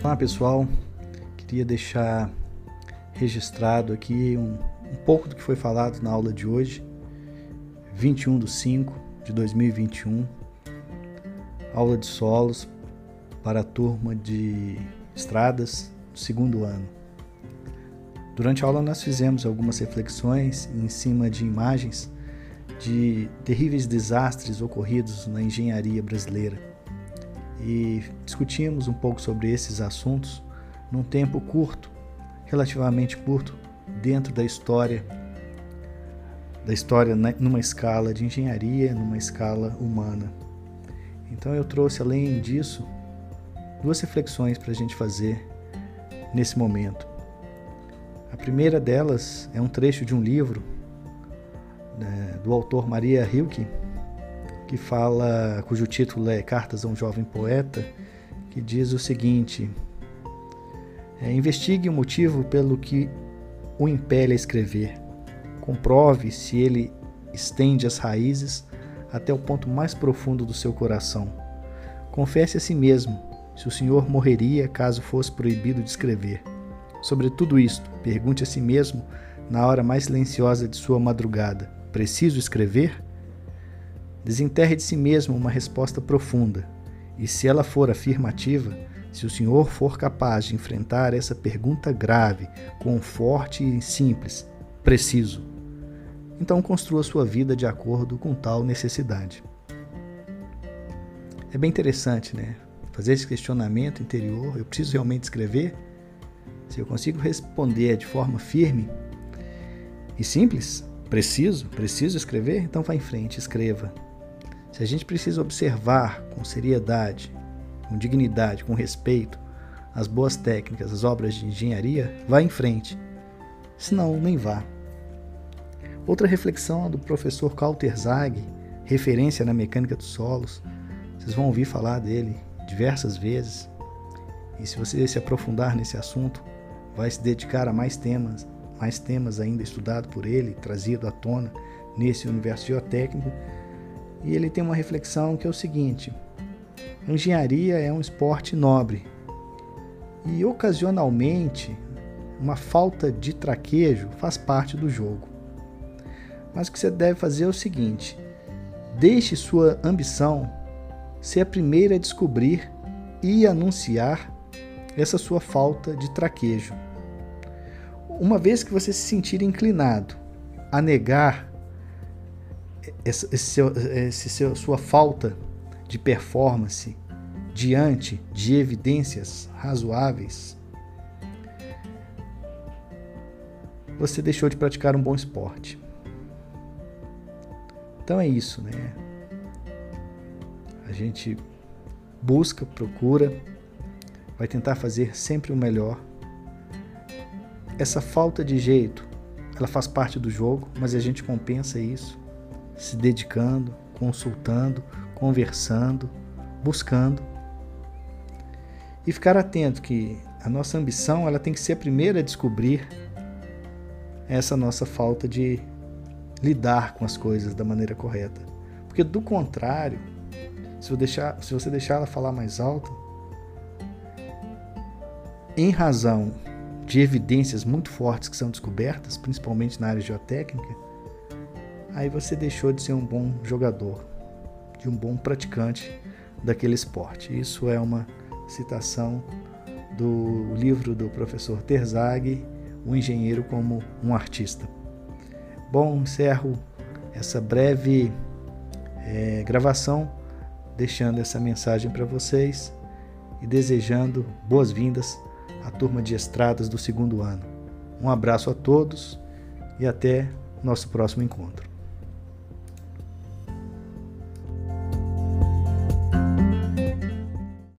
Olá pessoal, queria deixar registrado aqui um, um, pouco do que foi falado na aula de hoje, 21 de 5 de 2021, aula de solos para a turma de estradas do segundo ano. Durante a aula nós fizemos algumas reflexões em cima de imagens de terríveis desastres ocorridos na engenharia brasileira e discutimos um pouco sobre esses assuntos num tempo curto, relativamente curto, dentro da história da história numa escala de engenharia, numa escala humana. Então eu trouxe além disso duas reflexões para a gente fazer nesse momento. A primeira delas é um trecho de um livro né, do autor Maria Hilke, que fala, cujo título é Cartas a um Jovem Poeta, que diz o seguinte: é, investigue o motivo pelo que o impele a escrever. Comprove se ele estende as raízes até o ponto mais profundo do seu coração. Confesse a si mesmo se o senhor morreria caso fosse proibido de escrever. Sobre tudo isto, pergunte a si mesmo na hora mais silenciosa de sua madrugada: preciso escrever? Desenterre de si mesmo uma resposta profunda, e se ela for afirmativa, se o senhor for capaz de enfrentar essa pergunta grave com forte e simples, preciso, então construa sua vida de acordo com tal necessidade. É bem interessante, né? Fazer esse questionamento interior, eu preciso realmente escrever? Se eu consigo responder de forma firme e simples, preciso, preciso escrever, então vá em frente, escreva. Se a gente precisa observar com seriedade, com dignidade, com respeito, as boas técnicas, as obras de engenharia, vá em frente. Senão, nem vá. Outra reflexão é do professor Carl Terzag, referência na mecânica dos solos. Vocês vão ouvir falar dele diversas vezes. E se você se aprofundar nesse assunto, vai se dedicar a mais temas, mais temas ainda estudados por ele, trazido à tona nesse universo geotécnico, e ele tem uma reflexão que é o seguinte: engenharia é um esporte nobre e ocasionalmente uma falta de traquejo faz parte do jogo. Mas o que você deve fazer é o seguinte: deixe sua ambição ser a primeira a descobrir e anunciar essa sua falta de traquejo. Uma vez que você se sentir inclinado a negar esse seu, sua falta de performance diante de evidências razoáveis, você deixou de praticar um bom esporte. Então é isso, né? A gente busca, procura, vai tentar fazer sempre o melhor. Essa falta de jeito, ela faz parte do jogo, mas a gente compensa isso se dedicando, consultando, conversando, buscando. E ficar atento que a nossa ambição ela tem que ser a primeira a descobrir essa nossa falta de lidar com as coisas da maneira correta. Porque do contrário, se, deixar, se você deixar ela falar mais alto, em razão de evidências muito fortes que são descobertas, principalmente na área geotécnica, aí você deixou de ser um bom jogador, de um bom praticante daquele esporte. Isso é uma citação do livro do professor Terzag, O Engenheiro como um Artista. Bom, encerro essa breve é, gravação, deixando essa mensagem para vocês e desejando boas-vindas à turma de estradas do segundo ano. Um abraço a todos e até nosso próximo encontro.